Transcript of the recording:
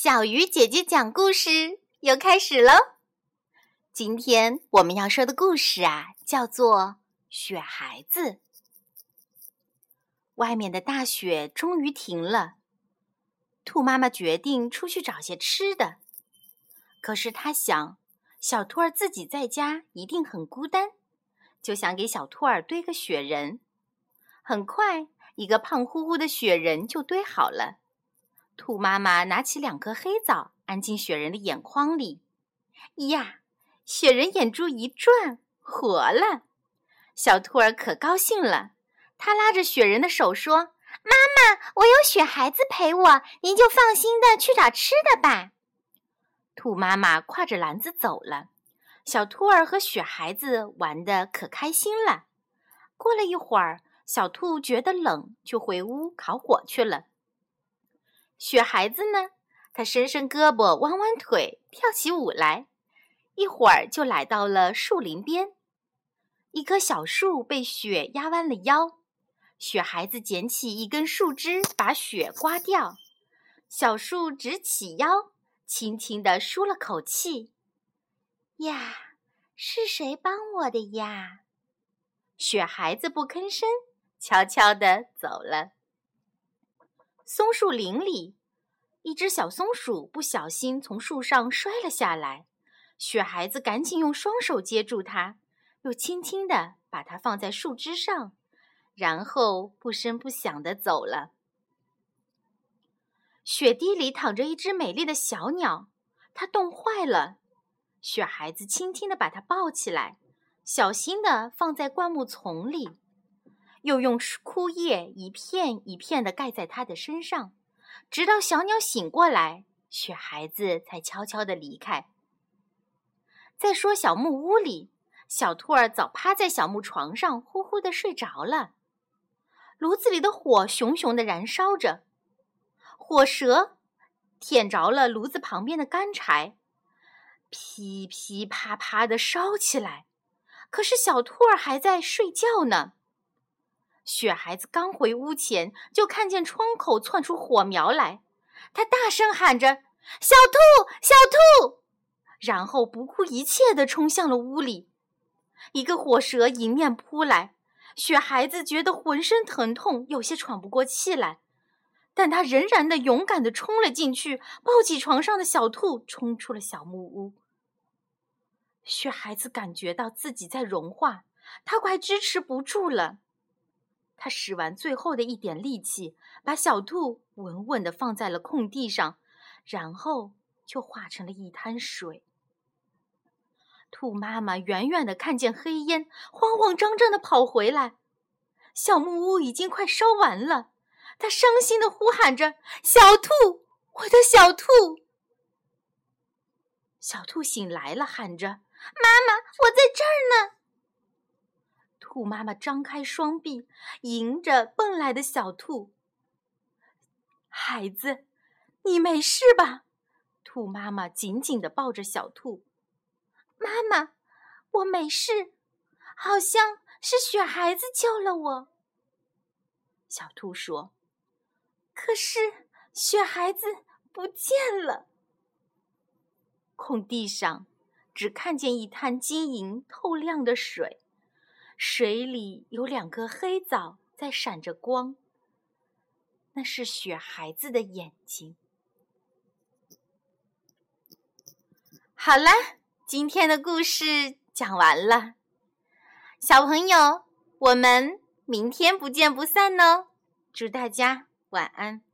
小鱼姐姐讲故事又开始喽！今天我们要说的故事啊，叫做《雪孩子》。外面的大雪终于停了，兔妈妈决定出去找些吃的。可是她想，小兔儿自己在家一定很孤单，就想给小兔儿堆个雪人。很快，一个胖乎乎的雪人就堆好了。兔妈妈拿起两颗黑枣，安进雪人的眼眶里。呀，雪人眼珠一转，活了。小兔儿可高兴了，它拉着雪人的手说：“妈妈，我有雪孩子陪我，您就放心的去找吃的吧。”兔妈妈挎着篮子走了。小兔儿和雪孩子玩的可开心了。过了一会儿，小兔觉得冷，就回屋烤火去了。雪孩子呢？他伸伸胳膊，弯弯腿，跳起舞来。一会儿就来到了树林边，一棵小树被雪压弯了腰。雪孩子捡起一根树枝，把雪刮掉。小树直起腰，轻轻地舒了口气。呀，是谁帮我的呀？雪孩子不吭声，悄悄地走了。松树林里，一只小松鼠不小心从树上摔了下来。雪孩子赶紧用双手接住它，又轻轻地把它放在树枝上，然后不声不响地走了。雪地里躺着一只美丽的小鸟，它冻坏了。雪孩子轻轻地把它抱起来，小心地放在灌木丛里。又用枯叶一片一片的盖在它的身上，直到小鸟醒过来，雪孩子才悄悄地离开。再说小木屋里，小兔儿早趴在小木床上呼呼地睡着了。炉子里的火熊熊地燃烧着，火舌舔着了炉子旁边的干柴，噼噼啪啪地烧起来。可是小兔儿还在睡觉呢。雪孩子刚回屋前，就看见窗口窜出火苗来，他大声喊着：“小兔，小兔！”然后不顾一切地冲向了屋里。一个火蛇迎面扑来，雪孩子觉得浑身疼痛，有些喘不过气来，但他仍然的勇敢地冲了进去，抱起床上的小兔，冲出了小木屋。雪孩子感觉到自己在融化，他快支持不住了。他使完最后的一点力气，把小兔稳稳地放在了空地上，然后就化成了一滩水。兔妈妈远远地看见黑烟，慌慌张张地跑回来，小木屋已经快烧完了。她伤心地呼喊着：“小兔，我的小兔！”小兔醒来了，喊着：“妈妈，我在这儿呢。”兔妈妈张开双臂，迎着奔来的小兔。孩子，你没事吧？兔妈妈紧紧地抱着小兔。妈妈，我没事，好像是雪孩子救了我。小兔说：“可是雪孩子不见了。”空地上只看见一滩晶莹透亮的水。水里有两个黑枣在闪着光，那是雪孩子的眼睛。好了，今天的故事讲完了，小朋友，我们明天不见不散哦！祝大家晚安。